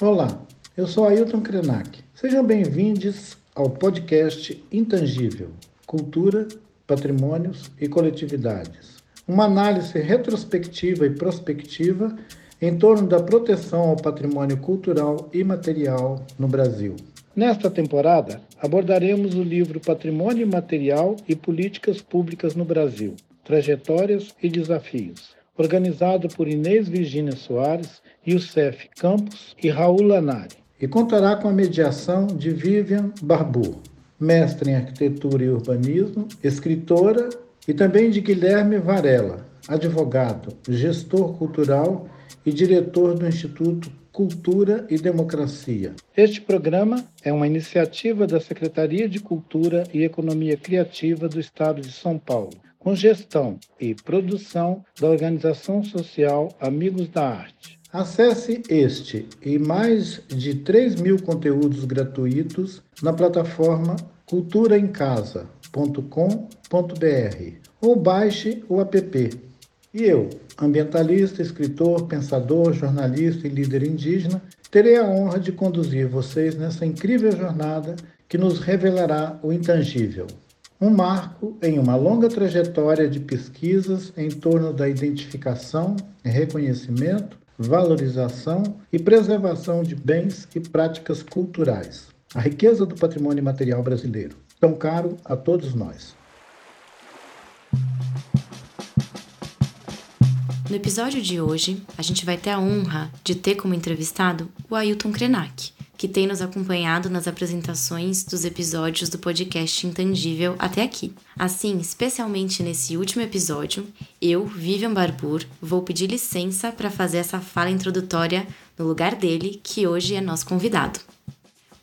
Olá, eu sou Ailton Krenak. Sejam bem-vindos ao podcast Intangível: Cultura, Patrimônios e Coletividades. Uma análise retrospectiva e prospectiva em torno da proteção ao patrimônio cultural e material no Brasil. Nesta temporada, abordaremos o livro Patrimônio Material e Políticas Públicas no Brasil: Trajetórias e Desafios, organizado por Inês Virginia Soares Youssef Campos e Raul Lanari, e contará com a mediação de Vivian Barbu, mestre em arquitetura e urbanismo, escritora, e também de Guilherme Varela, advogado, gestor cultural e diretor do Instituto Cultura e Democracia. Este programa é uma iniciativa da Secretaria de Cultura e Economia Criativa do Estado de São Paulo, com gestão e produção da organização social Amigos da Arte. Acesse este e mais de 3 mil conteúdos gratuitos na plataforma culturaemcasa.com.br ou baixe o app. E eu, ambientalista, escritor, pensador, jornalista e líder indígena, terei a honra de conduzir vocês nessa incrível jornada que nos revelará o intangível. Um marco em uma longa trajetória de pesquisas em torno da identificação reconhecimento valorização e preservação de bens e práticas culturais. A riqueza do patrimônio material brasileiro, tão caro a todos nós. No episódio de hoje, a gente vai ter a honra de ter como entrevistado o Ailton Krenak, que tem nos acompanhado nas apresentações dos episódios do podcast Intangível até aqui. Assim, especialmente nesse último episódio, eu, Vivian Barbour, vou pedir licença para fazer essa fala introdutória no lugar dele, que hoje é nosso convidado.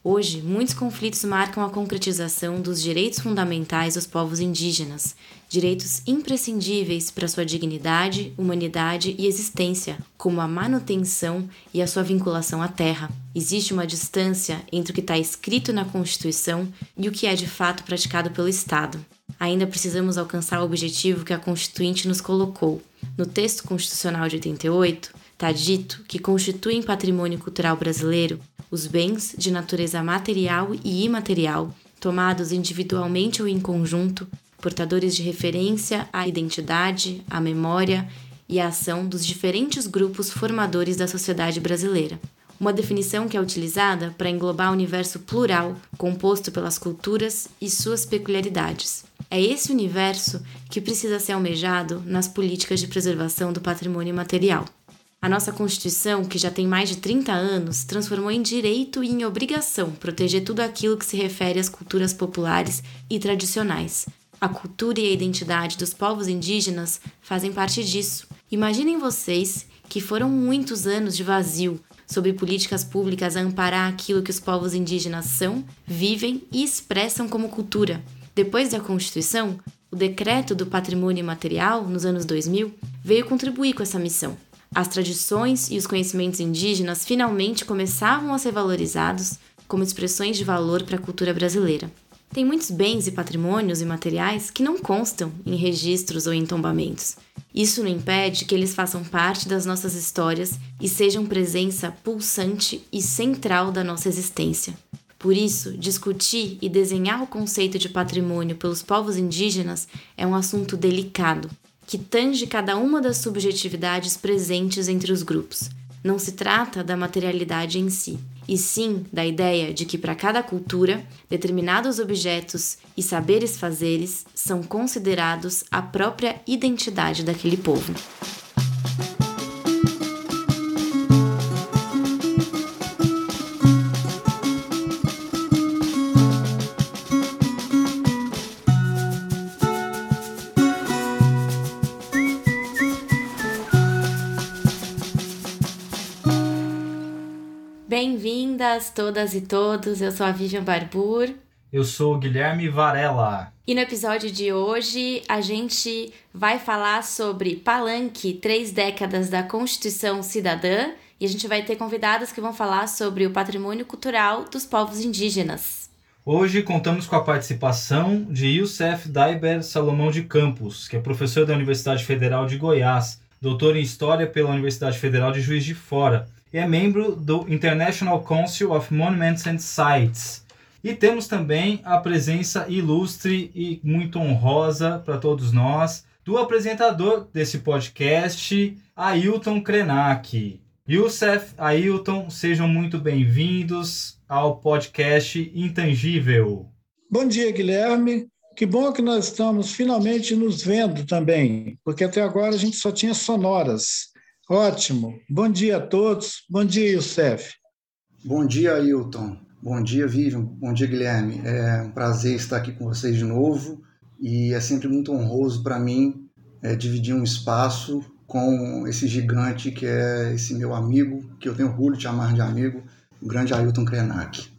Hoje, muitos conflitos marcam a concretização dos direitos fundamentais dos povos indígenas, direitos imprescindíveis para sua dignidade, humanidade e existência, como a manutenção e a sua vinculação à terra. Existe uma distância entre o que está escrito na Constituição e o que é de fato praticado pelo Estado. Ainda precisamos alcançar o objetivo que a Constituinte nos colocou. No texto constitucional de 88, está dito que constituem patrimônio cultural brasileiro os bens de natureza material e imaterial, tomados individualmente ou em conjunto, portadores de referência à identidade, à memória e à ação dos diferentes grupos formadores da sociedade brasileira. Uma definição que é utilizada para englobar o universo plural, composto pelas culturas e suas peculiaridades. É esse universo que precisa ser almejado nas políticas de preservação do patrimônio material. A nossa Constituição, que já tem mais de 30 anos, transformou em direito e em obrigação proteger tudo aquilo que se refere às culturas populares e tradicionais. A cultura e a identidade dos povos indígenas fazem parte disso. Imaginem vocês que foram muitos anos de vazio sobre políticas públicas a amparar aquilo que os povos indígenas são, vivem e expressam como cultura. Depois da Constituição, o Decreto do Patrimônio Imaterial, nos anos 2000, veio contribuir com essa missão. As tradições e os conhecimentos indígenas finalmente começavam a ser valorizados como expressões de valor para a cultura brasileira. Tem muitos bens e patrimônios imateriais que não constam em registros ou em tombamentos. Isso não impede que eles façam parte das nossas histórias e sejam presença pulsante e central da nossa existência. Por isso, discutir e desenhar o conceito de patrimônio pelos povos indígenas é um assunto delicado, que tange cada uma das subjetividades presentes entre os grupos. Não se trata da materialidade em si, e sim da ideia de que para cada cultura, determinados objetos e saberes fazeres são considerados a própria identidade daquele povo. Bem-vindas todas e todos, eu sou a Vivian Barbur. Eu sou o Guilherme Varela. E no episódio de hoje a gente vai falar sobre Palanque, três décadas da Constituição Cidadã, e a gente vai ter convidadas que vão falar sobre o patrimônio cultural dos povos indígenas. Hoje contamos com a participação de Youssef Daiber Salomão de Campos, que é professor da Universidade Federal de Goiás, doutor em História pela Universidade Federal de Juiz de Fora e é membro do International Council of Monuments and Sites. E temos também a presença ilustre e muito honrosa para todos nós do apresentador desse podcast, Ailton Krenak. Youssef, Ailton, sejam muito bem-vindos ao podcast Intangível. Bom dia, Guilherme. Que bom que nós estamos finalmente nos vendo também, porque até agora a gente só tinha sonoras. Ótimo. Bom dia a todos. Bom dia, Youssef. Bom dia, Ailton. Bom dia, Vivian. Bom dia, Guilherme. É um prazer estar aqui com vocês de novo e é sempre muito honroso para mim é, dividir um espaço com esse gigante que é esse meu amigo, que eu tenho orgulho de chamar de amigo, o grande Ailton Krenak.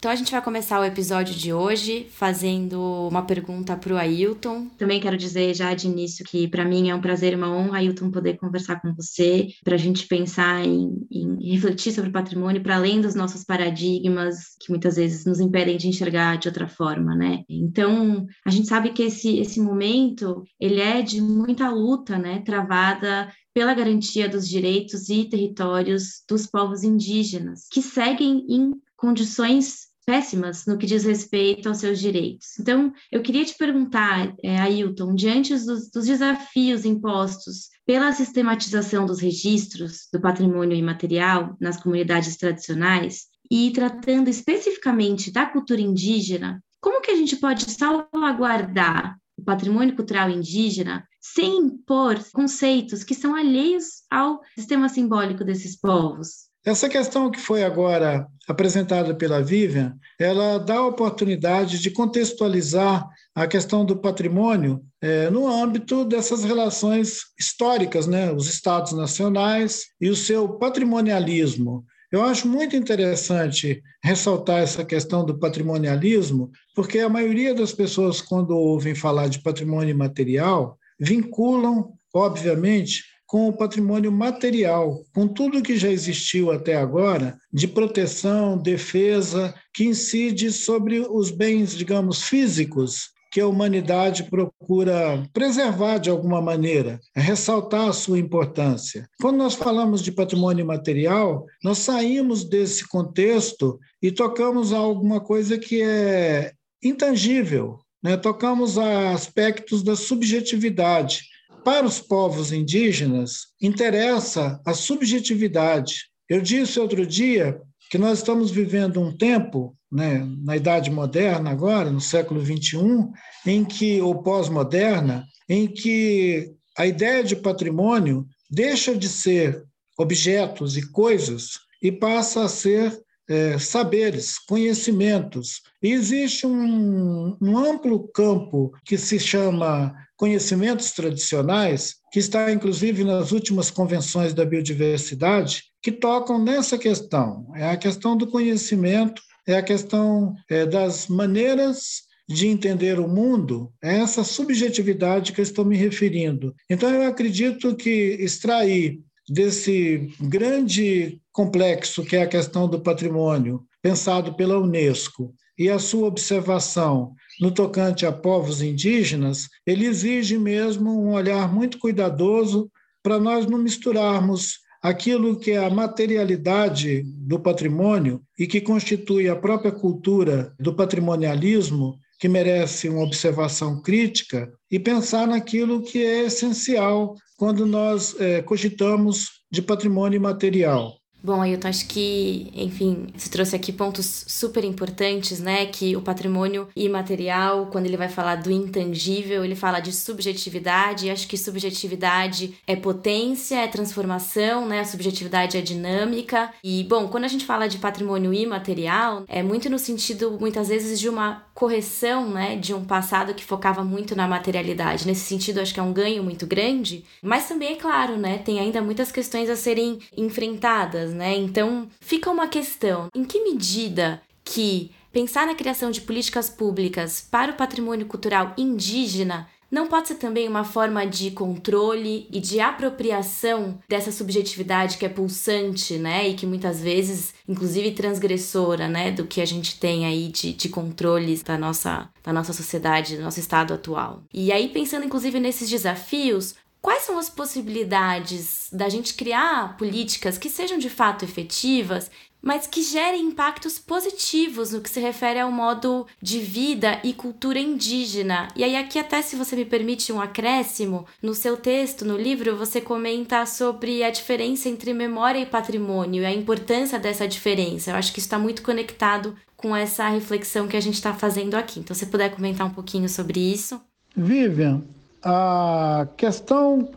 Então a gente vai começar o episódio de hoje fazendo uma pergunta para o Ailton. Também quero dizer já de início que para mim é um prazer e uma honra, Ailton, poder conversar com você, para a gente pensar em, em, refletir sobre o patrimônio para além dos nossos paradigmas que muitas vezes nos impedem de enxergar de outra forma, né? Então a gente sabe que esse, esse momento ele é de muita luta, né? Travada pela garantia dos direitos e territórios dos povos indígenas, que seguem em condições péssimas no que diz respeito aos seus direitos. Então, eu queria te perguntar, é, Ailton, diante dos, dos desafios impostos pela sistematização dos registros do patrimônio imaterial nas comunidades tradicionais, e tratando especificamente da cultura indígena, como que a gente pode salvaguardar o patrimônio cultural indígena sem impor conceitos que são alheios ao sistema simbólico desses povos? Essa questão que foi agora apresentada pela Vivian, ela dá a oportunidade de contextualizar a questão do patrimônio é, no âmbito dessas relações históricas, né? os estados nacionais e o seu patrimonialismo. Eu acho muito interessante ressaltar essa questão do patrimonialismo, porque a maioria das pessoas, quando ouvem falar de patrimônio material, vinculam, obviamente, com o patrimônio material, com tudo que já existiu até agora de proteção, defesa, que incide sobre os bens, digamos, físicos que a humanidade procura preservar de alguma maneira, ressaltar a sua importância. Quando nós falamos de patrimônio material, nós saímos desse contexto e tocamos a alguma coisa que é intangível, né? tocamos a aspectos da subjetividade para os povos indígenas, interessa a subjetividade. Eu disse outro dia que nós estamos vivendo um tempo, né, na Idade Moderna, agora, no século XXI, em que, ou pós-moderna, em que a ideia de patrimônio deixa de ser objetos e coisas e passa a ser é, saberes, conhecimentos. E existe um, um amplo campo que se chama conhecimentos tradicionais, que está inclusive nas últimas convenções da biodiversidade, que tocam nessa questão. É a questão do conhecimento, é a questão é, das maneiras de entender o mundo, é essa subjetividade que eu estou me referindo. Então, eu acredito que extrair desse grande complexo que é a questão do patrimônio, pensado pela Unesco, e a sua observação no tocante a povos indígenas, ele exige mesmo um olhar muito cuidadoso para nós não misturarmos aquilo que é a materialidade do patrimônio e que constitui a própria cultura do patrimonialismo, que merece uma observação crítica, e pensar naquilo que é essencial quando nós é, cogitamos de patrimônio imaterial. Bom, Ailton, acho que, enfim, você trouxe aqui pontos super importantes, né? Que o patrimônio imaterial, quando ele vai falar do intangível, ele fala de subjetividade, e acho que subjetividade é potência, é transformação, né? A subjetividade é dinâmica. E, bom, quando a gente fala de patrimônio imaterial, é muito no sentido, muitas vezes, de uma correção, né? De um passado que focava muito na materialidade. Nesse sentido, acho que é um ganho muito grande, mas também, é claro, né? Tem ainda muitas questões a serem enfrentadas né? Então, fica uma questão: em que medida que pensar na criação de políticas públicas para o patrimônio cultural indígena não pode ser também uma forma de controle e de apropriação dessa subjetividade que é pulsante, né? E que muitas vezes, inclusive transgressora, né? Do que a gente tem aí de, de controles da nossa, da nossa sociedade, do nosso estado atual. E aí, pensando inclusive nesses desafios, quais são as possibilidades da gente criar políticas que sejam de fato efetivas mas que gerem impactos positivos no que se refere ao modo de vida e cultura indígena. E aí, aqui, até se você me permite um acréscimo, no seu texto, no livro, você comenta sobre a diferença entre memória e patrimônio e a importância dessa diferença. Eu acho que isso está muito conectado com essa reflexão que a gente está fazendo aqui. Então, se puder comentar um pouquinho sobre isso. Vivian, a questão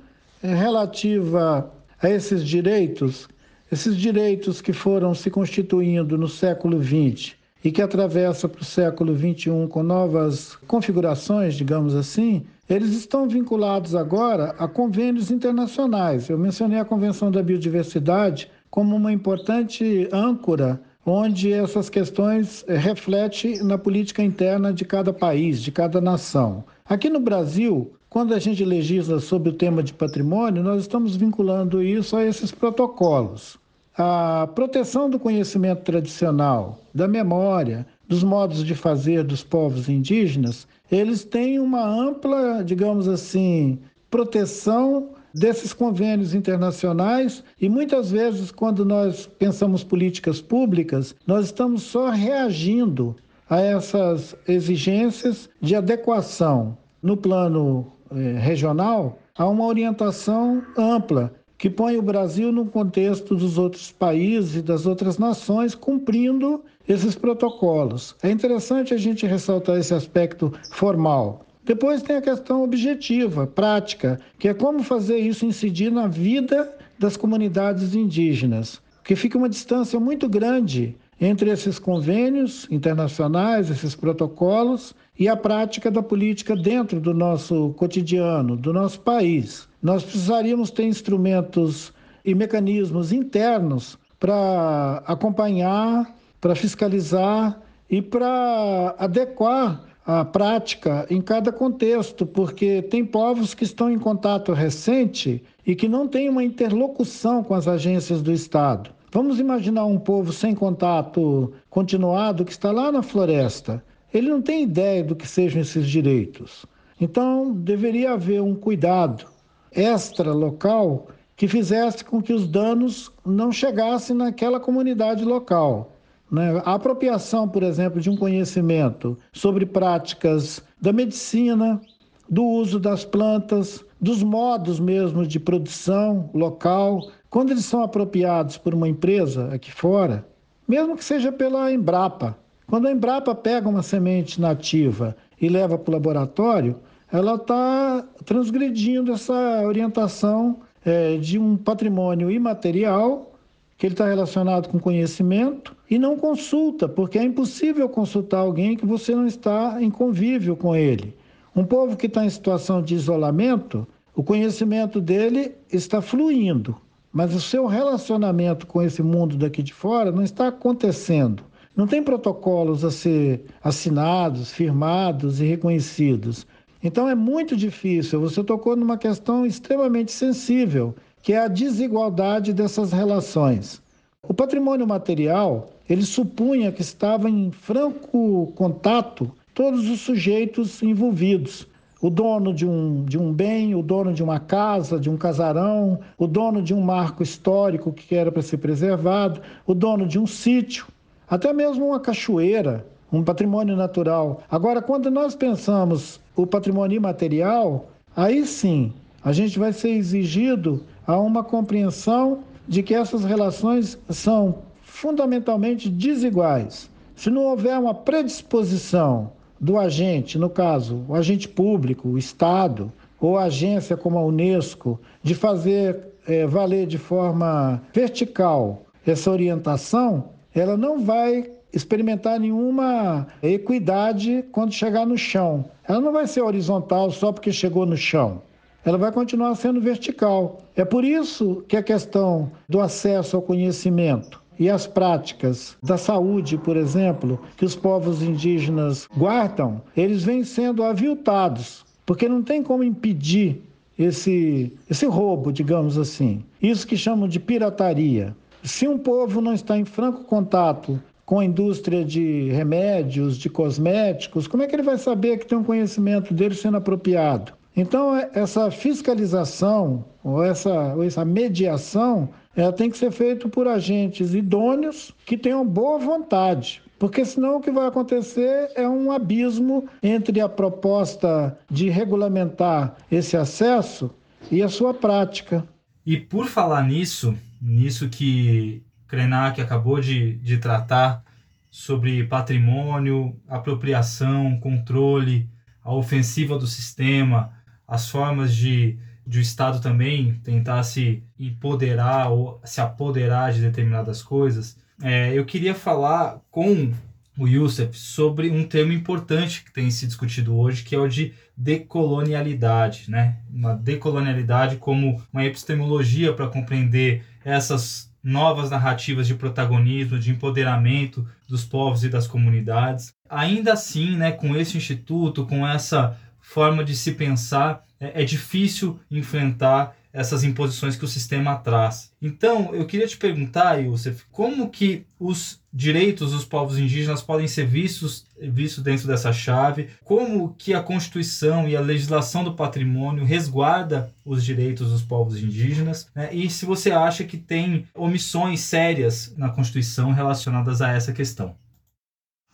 relativa a esses direitos esses direitos que foram se constituindo no século XX e que atravessa para o século XXI com novas configurações, digamos assim, eles estão vinculados agora a convênios internacionais. Eu mencionei a Convenção da Biodiversidade como uma importante âncora onde essas questões eh, refletem na política interna de cada país, de cada nação. Aqui no Brasil, quando a gente legisla sobre o tema de patrimônio, nós estamos vinculando isso a esses protocolos. A proteção do conhecimento tradicional, da memória, dos modos de fazer dos povos indígenas, eles têm uma ampla, digamos assim, proteção desses convênios internacionais e muitas vezes quando nós pensamos políticas públicas, nós estamos só reagindo a essas exigências de adequação no plano eh, regional a uma orientação ampla que põe o Brasil no contexto dos outros países e das outras nações, cumprindo esses protocolos. É interessante a gente ressaltar esse aspecto formal. Depois tem a questão objetiva, prática, que é como fazer isso incidir na vida das comunidades indígenas, que fica uma distância muito grande entre esses convênios internacionais, esses protocolos e a prática da política dentro do nosso cotidiano, do nosso país. Nós precisaríamos ter instrumentos e mecanismos internos para acompanhar, para fiscalizar e para adequar a prática em cada contexto, porque tem povos que estão em contato recente e que não têm uma interlocução com as agências do Estado. Vamos imaginar um povo sem contato continuado que está lá na floresta. Ele não tem ideia do que sejam esses direitos. Então, deveria haver um cuidado extra local que fizesse com que os danos não chegassem naquela comunidade local. Né? A apropriação, por exemplo, de um conhecimento sobre práticas da medicina, do uso das plantas, dos modos mesmo de produção local, quando eles são apropriados por uma empresa aqui fora, mesmo que seja pela Embrapa, quando a Embrapa pega uma semente nativa e leva para o laboratório, ela está transgredindo essa orientação é, de um patrimônio imaterial que ele está relacionado com conhecimento e não consulta, porque é impossível consultar alguém que você não está em convívio com ele. Um povo que está em situação de isolamento, o conhecimento dele está fluindo, mas o seu relacionamento com esse mundo daqui de fora não está acontecendo. Não tem protocolos a ser assinados, firmados e reconhecidos. Então é muito difícil. Você tocou numa questão extremamente sensível, que é a desigualdade dessas relações. O patrimônio material, ele supunha que estava em franco contato todos os sujeitos envolvidos o dono de um, de um bem, o dono de uma casa, de um casarão, o dono de um marco histórico que era para ser preservado, o dono de um sítio, até mesmo uma cachoeira, um patrimônio natural. Agora, quando nós pensamos o patrimônio imaterial, aí sim a gente vai ser exigido a uma compreensão de que essas relações são fundamentalmente desiguais. Se não houver uma predisposição do agente, no caso, o agente público, o Estado, ou a agência como a Unesco, de fazer é, valer de forma vertical essa orientação, ela não vai experimentar nenhuma equidade quando chegar no chão. Ela não vai ser horizontal só porque chegou no chão. Ela vai continuar sendo vertical. É por isso que a questão do acesso ao conhecimento e as práticas da saúde, por exemplo, que os povos indígenas guardam, eles vêm sendo aviltados, porque não tem como impedir esse, esse roubo, digamos assim. Isso que chamam de pirataria. Se um povo não está em franco contato com a indústria de remédios, de cosméticos, como é que ele vai saber que tem um conhecimento dele sendo apropriado? Então, é, essa fiscalização ou essa, ou essa mediação ela tem que ser feita por agentes idôneos que tenham boa vontade. Porque senão o que vai acontecer é um abismo entre a proposta de regulamentar esse acesso e a sua prática. E por falar nisso, nisso que Krenak acabou de, de tratar sobre patrimônio, apropriação, controle, a ofensiva do sistema, as formas de, de o Estado também tentar se empoderar ou se apoderar de determinadas coisas, é, eu queria falar com o Youssef sobre um termo importante que tem se discutido hoje, que é o de decolonialidade, né? Uma decolonialidade como uma epistemologia para compreender essas novas narrativas de protagonismo, de empoderamento dos povos e das comunidades. Ainda assim, né, com esse instituto, com essa forma de se pensar, é, é difícil enfrentar essas imposições que o sistema traz. Então, eu queria te perguntar, Youssef, como que os direitos dos povos indígenas podem ser vistos, vistos dentro dessa chave? Como que a Constituição e a legislação do patrimônio resguarda os direitos dos povos indígenas? Né? E se você acha que tem omissões sérias na Constituição relacionadas a essa questão?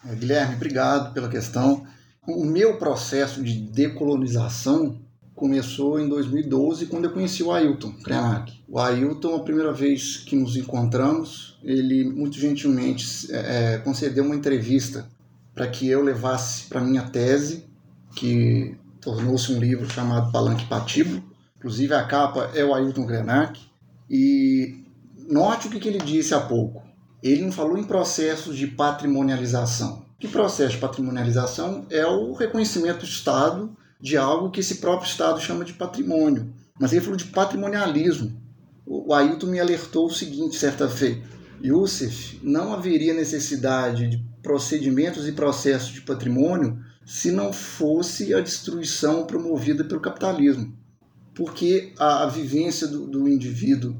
É, Guilherme, obrigado pela questão. O meu processo de decolonização começou em 2012, quando eu conheci o Ailton Krenak. O Ailton, a primeira vez que nos encontramos, ele muito gentilmente é, é concedeu uma entrevista para que eu levasse para minha tese, que tornou-se um livro chamado Palanque Patibo. Inclusive a capa é o Ailton Krenak. E note o que, que ele disse há pouco. Ele não falou em processos de patrimonialização. Que processo de patrimonialização é o reconhecimento do Estado de algo que esse próprio Estado chama de patrimônio. Mas ele falou de patrimonialismo. O Ailton me alertou o seguinte, certa feita. Youssef, não haveria necessidade de procedimentos e processos de patrimônio se não fosse a destruição promovida pelo capitalismo. Porque a, a vivência do, do indivíduo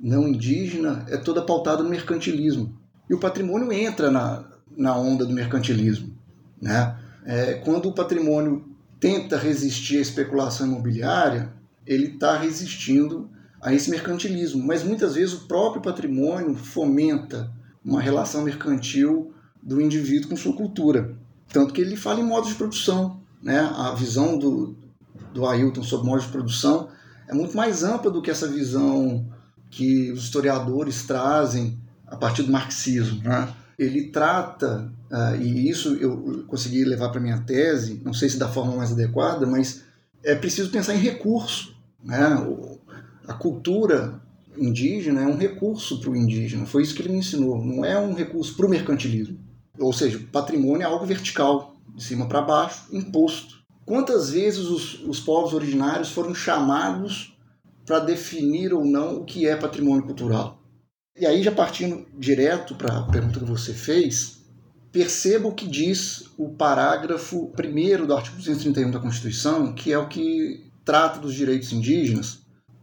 não indígena é toda pautada no mercantilismo. E o patrimônio entra na, na onda do mercantilismo. Né? É, quando o patrimônio tenta resistir à especulação imobiliária, ele está resistindo a esse mercantilismo. Mas muitas vezes o próprio patrimônio fomenta uma relação mercantil do indivíduo com sua cultura. Tanto que ele fala em modos de produção. Né? A visão do, do Ailton sobre modos de produção é muito mais ampla do que essa visão que os historiadores trazem a partir do marxismo. Né? Ele trata, uh, e isso eu consegui levar para minha tese, não sei se da forma mais adequada, mas é preciso pensar em recurso. Né? A cultura indígena é um recurso para o indígena, foi isso que ele me ensinou, não é um recurso para o mercantilismo. Ou seja, patrimônio é algo vertical, de cima para baixo, imposto. Quantas vezes os, os povos originários foram chamados para definir ou não o que é patrimônio cultural? E aí, já partindo direto para a pergunta que você fez, perceba o que diz o parágrafo 1 do artigo 231 da Constituição, que é o que trata dos direitos indígenas,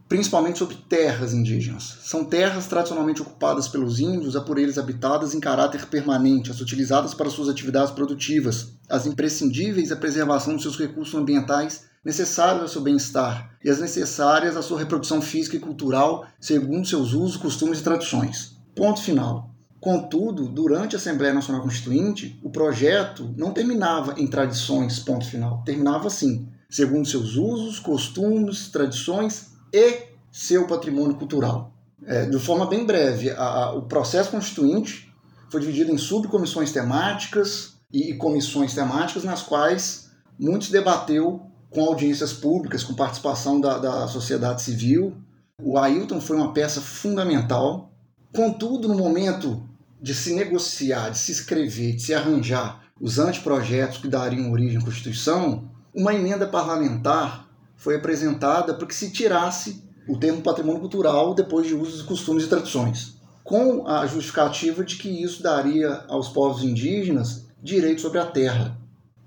principalmente sobre terras indígenas. São terras tradicionalmente ocupadas pelos índios, a por eles habitadas em caráter permanente, as utilizadas para suas atividades produtivas, as imprescindíveis à preservação dos seus recursos ambientais necessários ao seu bem-estar e as necessárias à sua reprodução física e cultural, segundo seus usos, costumes e tradições. Ponto final. Contudo, durante a Assembleia Nacional Constituinte, o projeto não terminava em tradições, ponto final. Terminava assim, segundo seus usos, costumes, tradições e seu patrimônio cultural. É, de forma bem breve, a, a, o processo constituinte foi dividido em subcomissões temáticas e, e comissões temáticas, nas quais muitos debateu com audiências públicas, com participação da, da sociedade civil. O Ailton foi uma peça fundamental. Contudo, no momento de se negociar, de se escrever, de se arranjar os anteprojetos que dariam origem à Constituição, uma emenda parlamentar foi apresentada para que se tirasse o termo patrimônio cultural depois de usos, costumes e tradições, com a justificativa de que isso daria aos povos indígenas direito sobre a terra.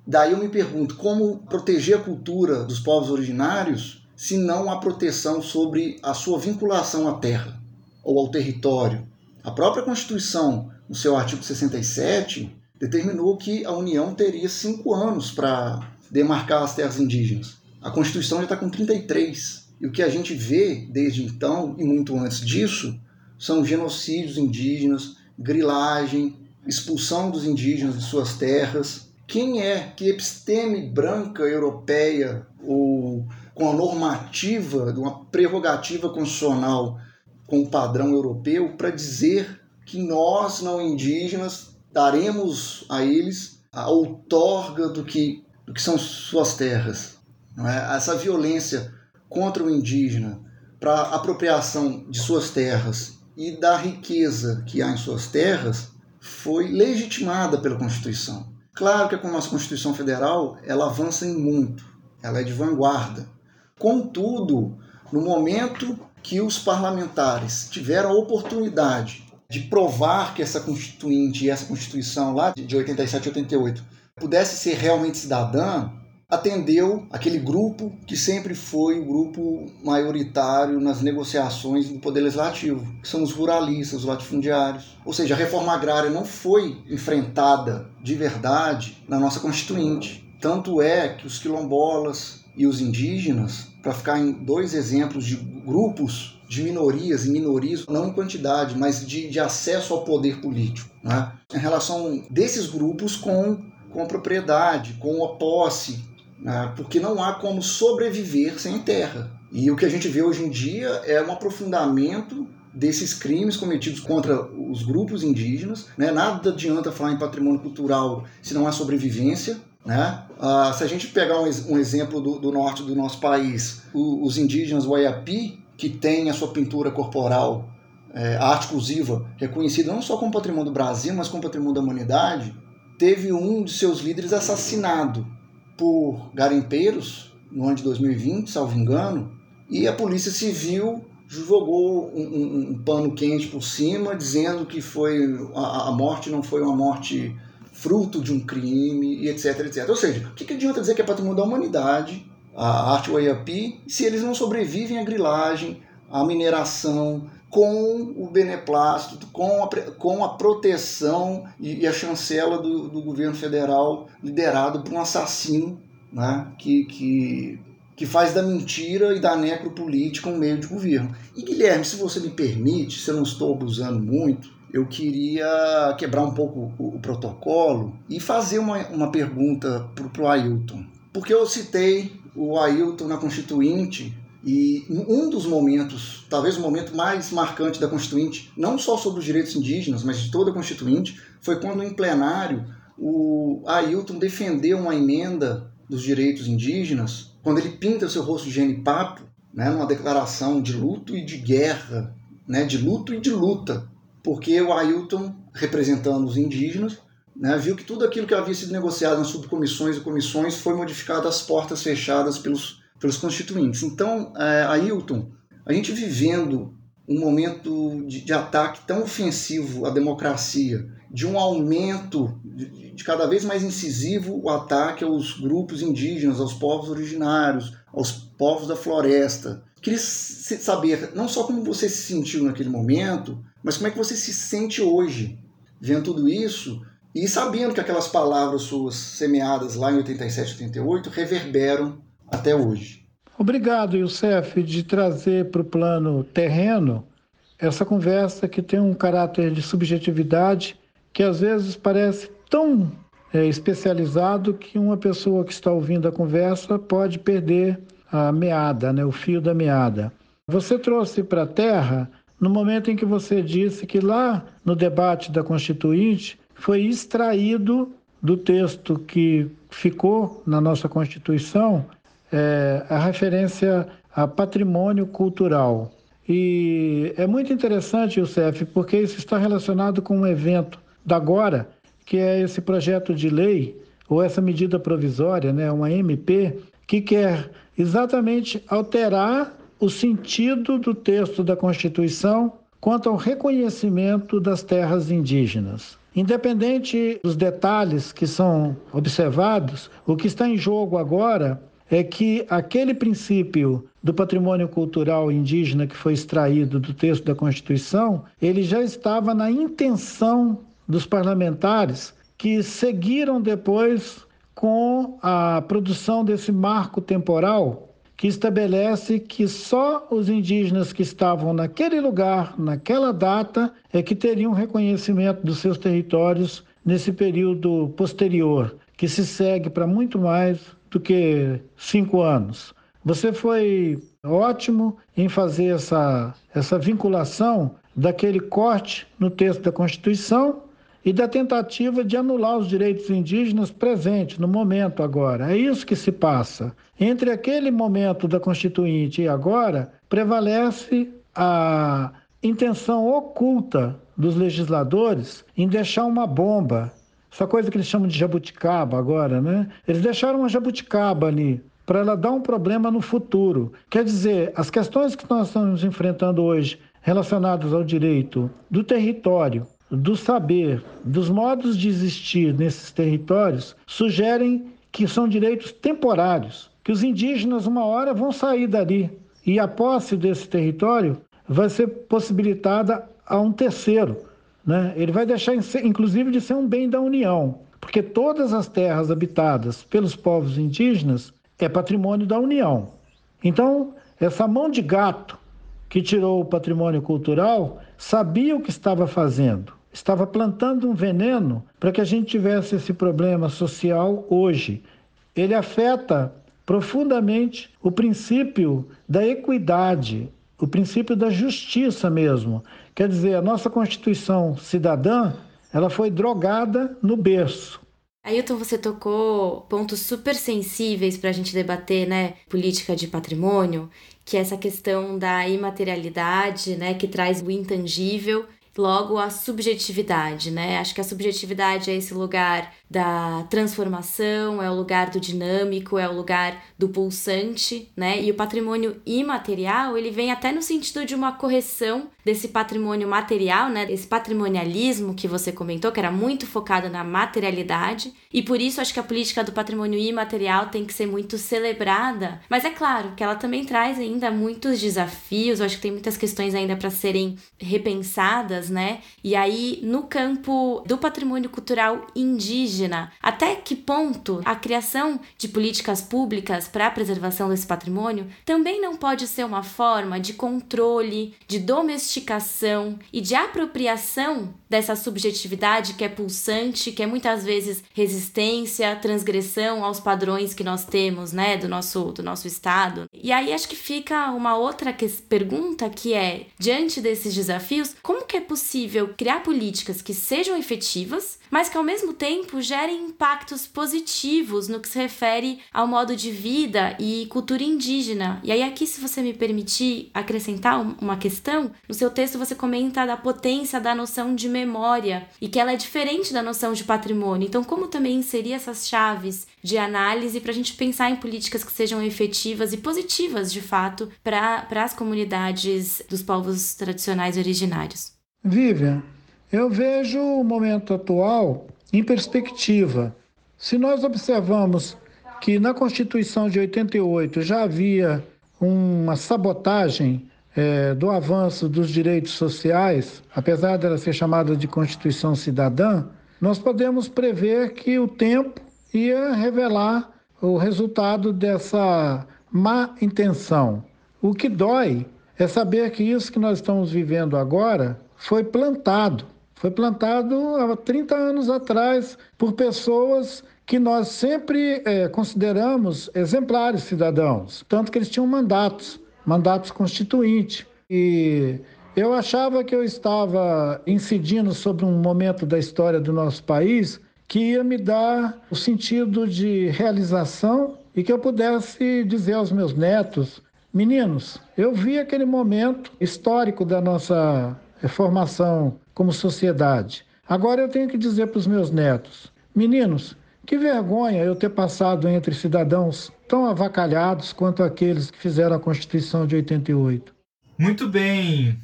Daí eu me pergunto como proteger a cultura dos povos originários se não há proteção sobre a sua vinculação à terra ou ao território. A própria Constituição, no seu artigo 67, determinou que a União teria cinco anos para demarcar as terras indígenas. A Constituição já está com 33. E o que a gente vê desde então, e muito antes disso, são genocídios indígenas, grilagem, expulsão dos indígenas de suas terras. Quem é que episteme branca europeia ou com a normativa, uma prerrogativa constitucional com o padrão europeu para dizer que nós, não indígenas, daremos a eles a outorga do que, do que são suas terras. É? Essa violência contra o indígena para apropriação de suas terras e da riqueza que há em suas terras foi legitimada pela Constituição. Claro que a nossa Constituição Federal ela avança em muito, ela é de vanguarda. Contudo, no momento que os parlamentares tiveram a oportunidade de provar que essa Constituinte e essa Constituição lá de 87 e 88 pudesse ser realmente cidadã, atendeu aquele grupo que sempre foi o grupo maioritário nas negociações do Poder Legislativo, que são os ruralistas, os latifundiários. Ou seja, a reforma agrária não foi enfrentada de verdade na nossa Constituinte. Tanto é que os quilombolas e os indígenas, para ficar em dois exemplos de grupos de minorias e minorias, não em quantidade, mas de, de acesso ao poder político, né? em relação desses grupos com, com a propriedade, com a posse, né? porque não há como sobreviver sem terra. E o que a gente vê hoje em dia é um aprofundamento desses crimes cometidos contra os grupos indígenas. Né? Nada adianta falar em patrimônio cultural se não há sobrevivência. Né? Ah, se a gente pegar um, um exemplo do, do, norte do nosso país, o, os indígenas Waiapi, que têm a sua pintura corporal, é, arte exclusiva, reconhecida não só como patrimônio do Brasil, mas como patrimônio da humanidade, teve um de seus líderes assassinado por garimpeiros no ano de 2020, salvo engano, e a Polícia Civil jogou um, um, um pano quente por cima, dizendo que foi a, a, morte não foi uma morte fruto de um crime, e etc, etc. Ou seja, o que, que adianta dizer que é patrimônio da humanidade, a arte Waiapi, se eles não sobrevivem à grilagem, à mineração, com o beneplácito, com a, com a proteção e, e a chancela do, do, governo federal liderado por um assassino né, que, que, que faz da mentira e da necropolítica um meio de governo. E Guilherme, se você me permite, se eu não estou abusando muito, eu queria quebrar um pouco o, o protocolo e fazer uma, uma pergunta para o Ailton. Porque eu citei o Ailton na Constituinte e um dos momentos, talvez o momento mais marcante da Constituinte, não só sobre os direitos indígenas, mas de toda a Constituinte, foi quando em plenário o Ailton defendeu uma emenda dos direitos indígenas, quando ele pinta seu rosto de genipapo, né, numa declaração de luto e de guerra, né, de luto e de luta, porque o Ailton, representando os indígenas, né, viu que tudo aquilo que havia sido negociado nas subcomissões e comissões foi modificado às portas fechadas pelos pelos constituintes. Então, é, Ailton, a gente vivendo um momento de, de, ataque tão ofensivo à democracia, de um aumento de, de, cada vez mais incisivo o ataque aos grupos indígenas, aos povos originários, aos povos da floresta. Queria saber não só como você se sentiu naquele momento, mas como é que você se sente hoje, vendo tudo isso e sabendo que aquelas palavras suas semeadas lá em 87, 88 reverberam até hoje. Obrigado, Youssef, de trazer para o plano terreno essa conversa que tem um caráter de subjetividade que às vezes parece tão é, especializado que uma pessoa que está ouvindo a conversa pode perder a meada, né, o fio da meada. Você trouxe para a Terra no momento em que você disse que lá no debate da Constituinte foi extraído do texto que ficou na nossa Constituição é, a referência a patrimônio cultural. E é muito interessante, Youssef, porque isso está relacionado com um evento da agora, que é esse projeto de lei, ou essa medida provisória, né, uma MP, que quer exatamente alterar o sentido do texto da Constituição quanto ao reconhecimento das terras indígenas. Independente dos detalhes que são observados, o que está em jogo agora é que aquele princípio do patrimônio cultural indígena que foi extraído do texto da Constituição, ele já estava na intenção dos parlamentares que seguiram depois com a produção desse marco temporal que estabelece que só os indígenas que estavam naquele lugar, naquela data, é que teriam reconhecimento dos seus territórios nesse período posterior, que se segue para muito mais do que cinco anos. Você foi ótimo em fazer essa, essa vinculação daquele corte no texto da Constituição e da tentativa de anular os direitos indígenas presentes no momento agora. É isso que se passa. Entre aquele momento da Constituinte e agora, prevalece a intenção oculta dos legisladores em deixar uma bomba, essa coisa que eles chamam de jabuticaba agora, né? Eles deixaram uma jabuticaba ali para ela dar um problema no futuro. Quer dizer, as questões que nós estamos enfrentando hoje relacionadas ao direito do território, do saber, dos modos de existir nesses territórios, sugerem que são direitos temporários, que os indígenas uma hora vão sair dali e a posse desse território vai ser possibilitada a um terceiro. Né? Ele vai deixar, inclusive, de ser um bem da União, porque todas as terras habitadas pelos povos indígenas é patrimônio da União. Então, essa mão de gato que tirou o patrimônio cultural sabia o que estava fazendo estava plantando um veneno para que a gente tivesse esse problema social hoje. Ele afeta profundamente o princípio da equidade, o princípio da justiça mesmo. Quer dizer, a nossa Constituição cidadã, ela foi drogada no berço. Ailton, você tocou pontos super sensíveis para a gente debater, né? Política de patrimônio, que é essa questão da imaterialidade, né? Que traz o intangível logo a subjetividade, né? Acho que a subjetividade é esse lugar da transformação, é o lugar do dinâmico, é o lugar do pulsante, né? E o patrimônio imaterial, ele vem até no sentido de uma correção desse patrimônio material, né? Esse patrimonialismo que você comentou, que era muito focado na materialidade, e por isso acho que a política do patrimônio imaterial tem que ser muito celebrada. Mas é claro que ela também traz ainda muitos desafios, eu acho que tem muitas questões ainda para serem repensadas, né? E aí no campo do patrimônio cultural indígena até que ponto a criação de políticas públicas para a preservação desse patrimônio também não pode ser uma forma de controle, de domesticação e de apropriação dessa subjetividade que é pulsante, que é muitas vezes resistência, transgressão aos padrões que nós temos, né, do nosso do nosso estado. E aí acho que fica uma outra pergunta que é, diante desses desafios, como que é possível criar políticas que sejam efetivas, mas que ao mesmo tempo gerem impactos positivos no que se refere ao modo de vida e cultura indígena. E aí, aqui, se você me permitir acrescentar uma questão, no seu texto você comenta da potência da noção de memória e que ela é diferente da noção de patrimônio. Então, como também inserir essas chaves de análise para a gente pensar em políticas que sejam efetivas e positivas, de fato, para as comunidades dos povos tradicionais originários? Vivian, eu vejo o momento atual em perspectiva. Se nós observamos que na Constituição de 88 já havia uma sabotagem é, do avanço dos direitos sociais, apesar dela ser chamada de Constituição Cidadã, nós podemos prever que o tempo ia revelar o resultado dessa má intenção. O que dói é saber que isso que nós estamos vivendo agora foi plantado foi plantado há 30 anos atrás por pessoas que nós sempre é, consideramos exemplares cidadãos, tanto que eles tinham mandatos, mandatos constituintes. E eu achava que eu estava incidindo sobre um momento da história do nosso país que ia me dar o sentido de realização e que eu pudesse dizer aos meus netos: meninos, eu vi aquele momento histórico da nossa formação como sociedade. Agora eu tenho que dizer para os meus netos: meninos, que vergonha eu ter passado entre cidadãos tão avacalhados quanto aqueles que fizeram a Constituição de 88. Muito bem.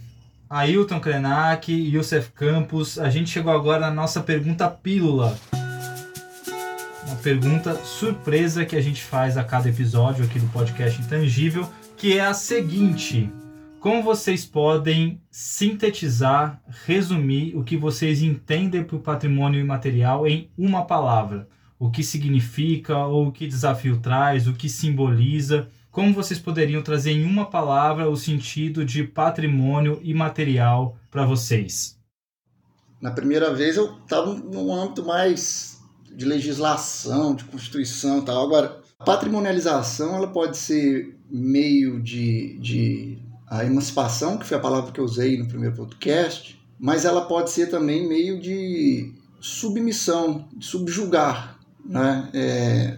Ailton Krenak, Youssef Campos, a gente chegou agora na nossa pergunta pílula. Uma pergunta surpresa que a gente faz a cada episódio aqui do podcast Intangível, que é a seguinte: como vocês podem sintetizar, resumir o que vocês entendem por patrimônio imaterial em uma palavra? o que significa ou o que desafio traz, o que simboliza. Como vocês poderiam trazer em uma palavra o sentido de patrimônio imaterial para vocês? Na primeira vez eu estava num âmbito mais de legislação, de constituição tal. Agora, patrimonialização ela pode ser meio de, de a emancipação, que foi a palavra que eu usei no primeiro podcast, mas ela pode ser também meio de submissão, de subjugar, né? É,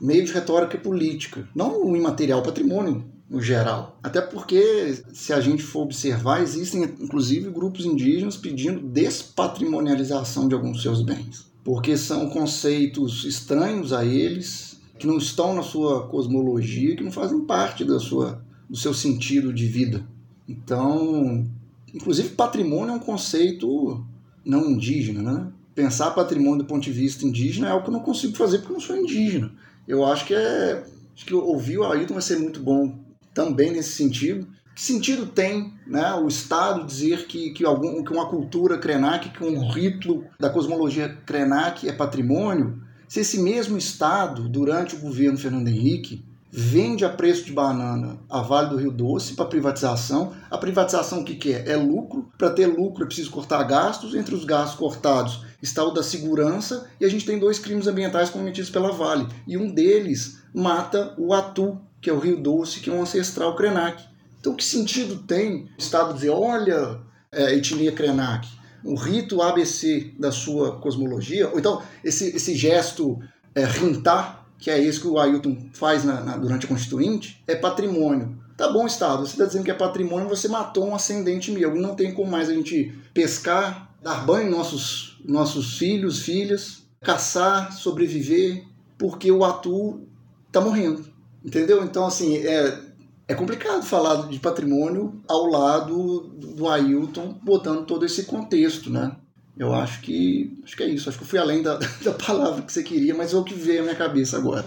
meio de retórica política, não o imaterial patrimônio no geral. Até porque, se a gente for observar, existem inclusive grupos indígenas pedindo despatrimonialização de alguns seus bens, porque são conceitos estranhos a eles, que não estão na sua cosmologia, que não fazem parte da sua, do seu sentido de vida. Então, inclusive patrimônio é um conceito não indígena, né? Pensar patrimônio do ponto de vista indígena é algo que eu não consigo fazer porque eu não sou indígena. Eu acho que é acho que ouvir o Ailton vai ser muito bom também nesse sentido. Que sentido tem né, o Estado dizer que, que, algum, que uma cultura Krenak, que um rito da cosmologia Krenak é patrimônio, se esse mesmo Estado, durante o governo Fernando Henrique, vende a preço de banana a Vale do Rio Doce para privatização. A privatização o que, que é? É lucro. Para ter lucro é preciso cortar gastos. Entre os gastos cortados está o da segurança e a gente tem dois crimes ambientais cometidos pela Vale. E um deles mata o Atu, que é o Rio Doce, que é um ancestral Krenak. Então, que sentido tem o Estado dizer, olha, é, etnia Krenak, o rito ABC da sua cosmologia, ou então esse, esse gesto é, rintar, que é isso que o Ailton faz na, na, durante a Constituinte, é patrimônio. Tá bom, Estado, você está dizendo que é patrimônio, você matou um ascendente meu. Não tem como mais a gente pescar, dar banho em nossos, nossos filhos, filhas, caçar, sobreviver, porque o atu está morrendo. Entendeu? Então, assim, é, é complicado falar de patrimônio ao lado do Ailton, botando todo esse contexto, né? Eu acho que acho que é isso. Acho que eu fui além da, da palavra que você queria, mas é o que veio à minha cabeça agora.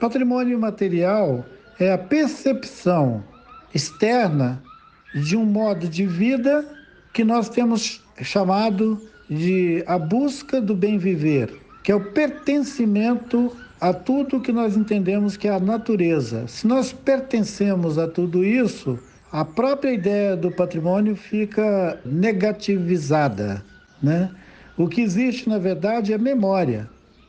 Patrimônio material é a percepção externa de um modo de vida que nós temos chamado de a busca do bem viver, que é o pertencimento a tudo que nós entendemos que é a natureza. Se nós pertencemos a tudo isso, a própria ideia do patrimônio fica negativizada. Né? O que existe, na verdade, é memória.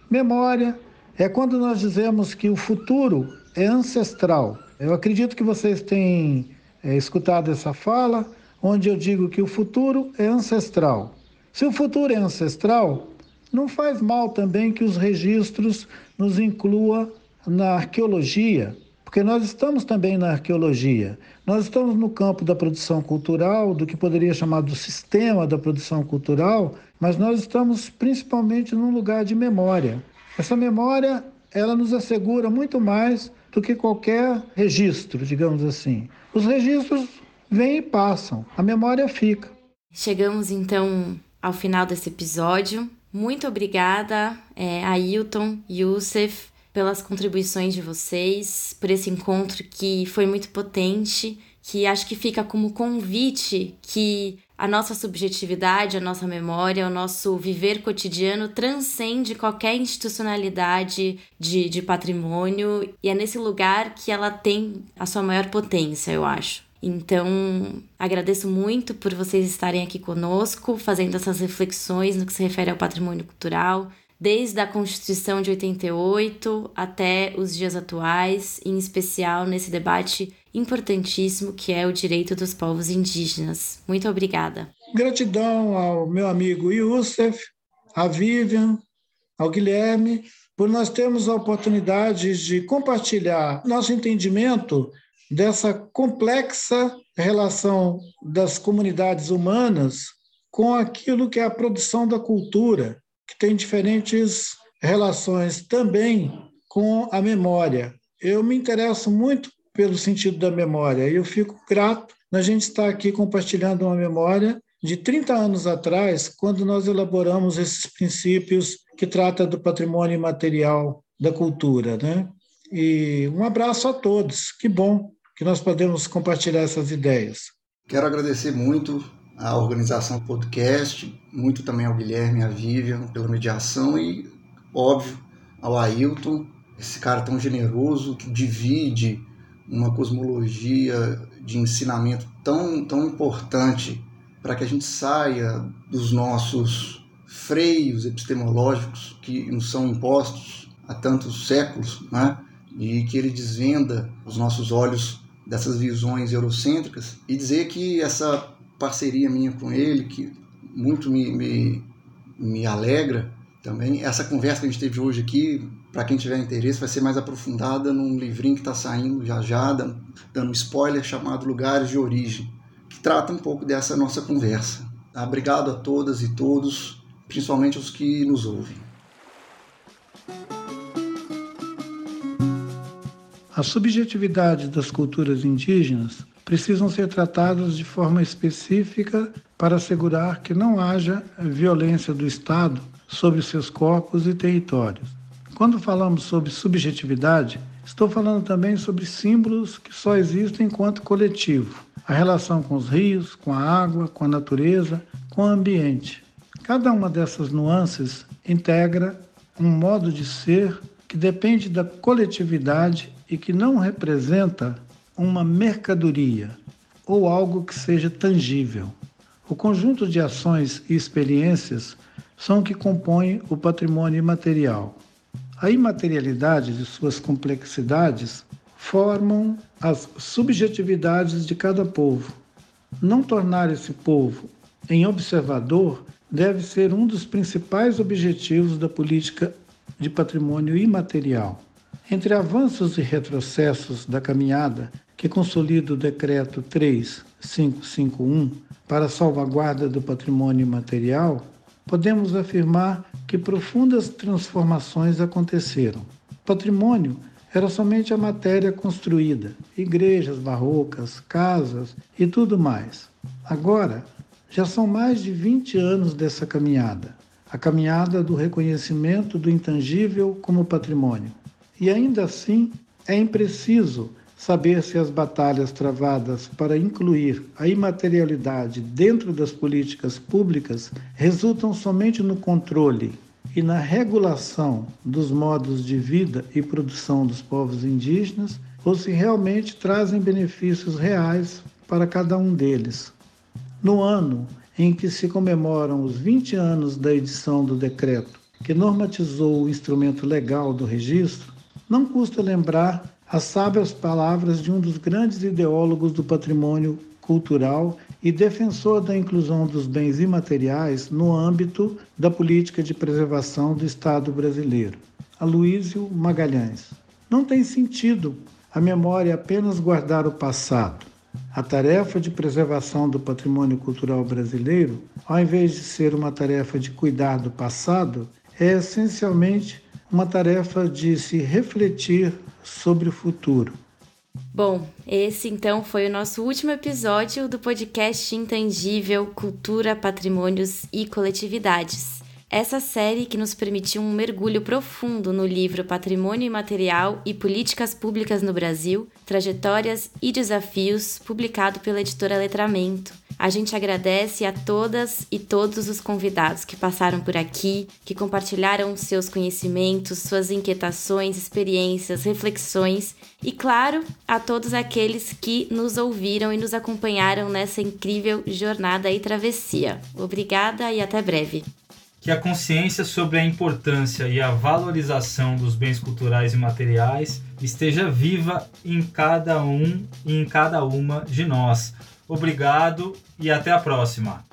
Memória é quando nós dizemos que o futuro é ancestral. Eu acredito que vocês têm é, escutado essa fala, onde eu digo que o futuro é ancestral. Se o futuro é ancestral, não faz mal também que os registros nos inclua na arqueologia, porque nós estamos também na arqueologia. Nós estamos no campo da produção cultural, do que poderia chamar do sistema da produção cultural, mas nós estamos principalmente num lugar de memória. Essa memória, ela nos assegura muito mais do que qualquer registro, digamos assim. Os registros vêm e passam, a memória fica. Chegamos então ao final desse episódio. Muito obrigada, é, Ailton, Youssef, pelas contribuições de vocês, por esse encontro que foi muito potente, que acho que fica como convite que a nossa subjetividade, a nossa memória, o nosso viver cotidiano transcende qualquer institucionalidade de, de patrimônio e é nesse lugar que ela tem a sua maior potência, eu acho. Então, agradeço muito por vocês estarem aqui conosco, fazendo essas reflexões no que se refere ao patrimônio cultural, desde a Constituição de 88 até os dias atuais, em especial nesse debate importantíssimo que é o direito dos povos indígenas. Muito obrigada. Gratidão ao meu amigo Youssef, à Vivian, ao Guilherme, por nós termos a oportunidade de compartilhar nosso entendimento dessa complexa relação das comunidades humanas com aquilo que é a produção da cultura que tem diferentes relações também com a memória. Eu me interesso muito pelo sentido da memória e eu fico grato na gente estar aqui compartilhando uma memória de 30 anos atrás, quando nós elaboramos esses princípios que trata do patrimônio imaterial da cultura, né? E um abraço a todos. Que bom que nós podemos compartilhar essas ideias. Quero agradecer muito a organização do podcast, muito também ao Guilherme à Vivian pela mediação e óbvio, ao Ailton, esse cara tão generoso que divide uma cosmologia de ensinamento tão, tão importante para que a gente saia dos nossos freios epistemológicos que nos são impostos há tantos séculos, né? e que ele desvenda os nossos olhos dessas visões eurocêntricas e dizer que essa parceria minha com ele, que muito me, me, me alegra também, essa conversa que a gente teve hoje aqui, para quem tiver interesse, vai ser mais aprofundada num livrinho que está saindo já já, dando, dando spoiler, chamado Lugares de Origem, que trata um pouco dessa nossa conversa. Tá? Obrigado a todas e todos, principalmente os que nos ouvem. A subjetividade das culturas indígenas precisam ser tratadas de forma específica para assegurar que não haja violência do Estado sobre seus corpos e territórios. Quando falamos sobre subjetividade, estou falando também sobre símbolos que só existem enquanto coletivo. A relação com os rios, com a água, com a natureza, com o ambiente. Cada uma dessas nuances integra um modo de ser que depende da coletividade e que não representa uma mercadoria ou algo que seja tangível. O conjunto de ações e experiências são que compõem o patrimônio imaterial. A imaterialidade de suas complexidades formam as subjetividades de cada povo. Não tornar esse povo em observador deve ser um dos principais objetivos da política de patrimônio imaterial. Entre avanços e retrocessos da caminhada que consolida o Decreto 3551 para salvaguarda do patrimônio material, podemos afirmar que profundas transformações aconteceram. Patrimônio era somente a matéria construída, igrejas barrocas, casas e tudo mais. Agora, já são mais de 20 anos dessa caminhada a caminhada do reconhecimento do intangível como patrimônio. E ainda assim, é impreciso saber se as batalhas travadas para incluir a imaterialidade dentro das políticas públicas resultam somente no controle e na regulação dos modos de vida e produção dos povos indígenas ou se realmente trazem benefícios reais para cada um deles. No ano em que se comemoram os 20 anos da edição do decreto que normatizou o instrumento legal do registro, não custa lembrar as sábias palavras de um dos grandes ideólogos do patrimônio cultural e defensor da inclusão dos bens imateriais no âmbito da política de preservação do Estado brasileiro, Aloísio Magalhães. Não tem sentido a memória apenas guardar o passado. A tarefa de preservação do patrimônio cultural brasileiro, ao invés de ser uma tarefa de cuidar do passado, é essencialmente uma tarefa de se refletir sobre o futuro. Bom, esse então foi o nosso último episódio do podcast Intangível Cultura, Patrimônios e Coletividades. Essa série que nos permitiu um mergulho profundo no livro Patrimônio Imaterial e Políticas Públicas no Brasil, Trajetórias e Desafios, publicado pela editora Letramento a gente agradece a todas e todos os convidados que passaram por aqui, que compartilharam seus conhecimentos, suas inquietações, experiências, reflexões e, claro, a todos aqueles que nos ouviram e nos acompanharam nessa incrível jornada e travessia. Obrigada e até breve. Que a consciência sobre a importância e a valorização dos bens culturais e materiais esteja viva em cada um e em cada uma de nós Obrigado e até a próxima.